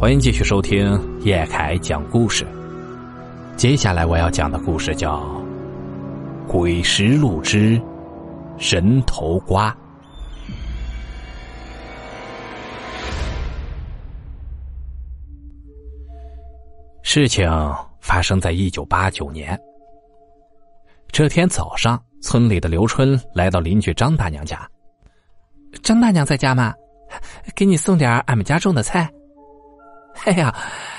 欢迎继续收听叶凯讲故事。接下来我要讲的故事叫《鬼石路之人头瓜》。事情发生在一九八九年。这天早上，村里的刘春来到邻居张大娘家。张大娘在家吗？给你送点俺们家种的菜。哎呀，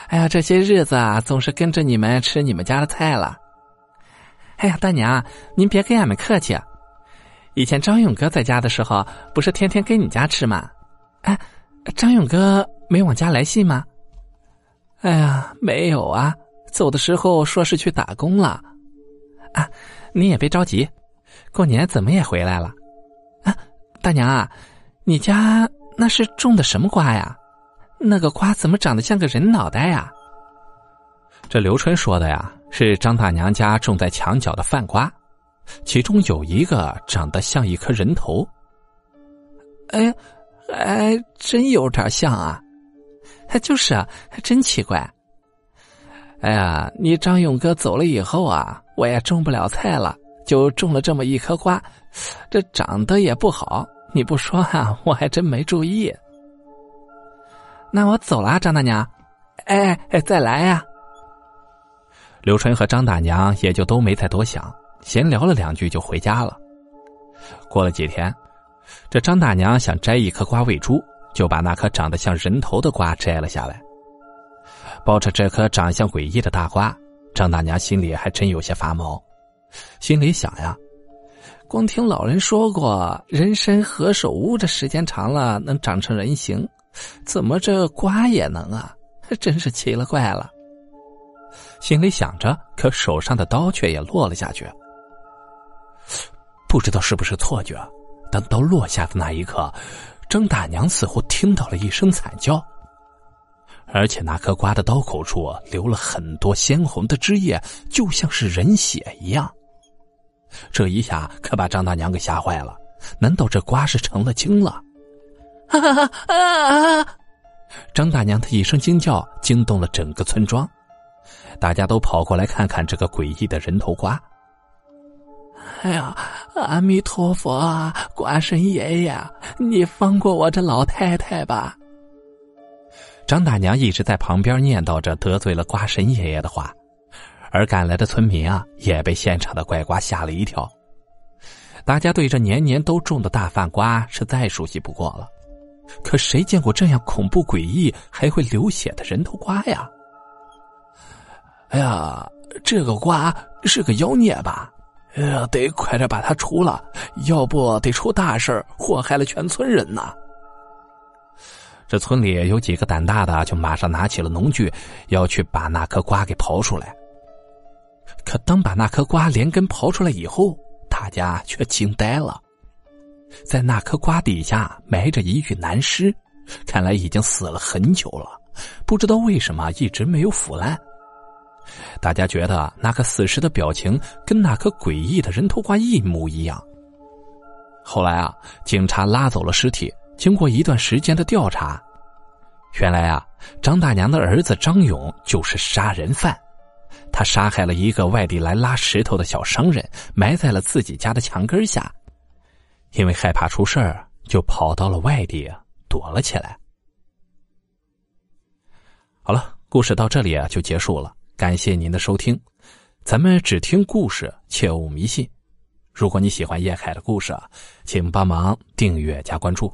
哎呀，这些日子啊，总是跟着你们吃你们家的菜了。哎呀，大娘，您别跟俺们客气。以前张勇哥在家的时候，不是天天跟你家吃吗？哎，张勇哥没往家来信吗？哎呀，没有啊，走的时候说是去打工了。啊，你也别着急，过年怎么也回来了。啊，大娘啊，你家那是种的什么瓜呀？那个瓜怎么长得像个人脑袋呀？这刘春说的呀，是张大娘家种在墙角的饭瓜，其中有一个长得像一颗人头。哎，还真有点像啊！就是啊，真奇怪。哎呀，你张勇哥走了以后啊，我也种不了菜了，就种了这么一颗瓜，这长得也不好。你不说啊，我还真没注意。那我走了，张大娘。哎哎，再来呀！刘春和张大娘也就都没再多想，闲聊了两句就回家了。过了几天，这张大娘想摘一颗瓜喂猪，就把那颗长得像人头的瓜摘了下来。抱着这颗长相诡异的大瓜，张大娘心里还真有些发毛，心里想呀：光听老人说过，人参何首乌，这时间长了能长成人形。怎么这瓜也能啊？真是奇了怪了。心里想着，可手上的刀却也落了下去。不知道是不是错觉，当刀落下的那一刻，张大娘似乎听到了一声惨叫，而且那颗瓜的刀口处流了很多鲜红的汁液，就像是人血一样。这一下可把张大娘给吓坏了。难道这瓜是成了精了？哈哈哈！啊！张大娘的一声惊叫惊动了整个村庄，大家都跑过来看看这个诡异的人头瓜。哎呀，阿弥陀佛，啊，瓜神爷爷，你放过我这老太太吧！张大娘一直在旁边念叨着得罪了瓜神爷爷的话，而赶来的村民啊，也被现场的怪瓜吓了一跳。大家对这年年都种的大饭瓜是再熟悉不过了。可谁见过这样恐怖诡异还会流血的人头瓜呀？哎呀，这个瓜是个妖孽吧？呃，得快点把它除了，要不得出大事祸害了全村人呐！这村里有几个胆大的，就马上拿起了农具，要去把那颗瓜给刨出来。可当把那颗瓜连根刨出来以后，大家却惊呆了。在那颗瓜底下埋着一具男尸，看来已经死了很久了，不知道为什么一直没有腐烂。大家觉得那个死尸的表情跟那颗诡异的人头瓜一模一样。后来啊，警察拉走了尸体，经过一段时间的调查，原来啊，张大娘的儿子张勇就是杀人犯，他杀害了一个外地来拉石头的小商人，埋在了自己家的墙根下。因为害怕出事儿，就跑到了外地躲了起来。好了，故事到这里啊就结束了。感谢您的收听，咱们只听故事，切勿迷信。如果你喜欢叶凯的故事，请帮忙订阅加关注。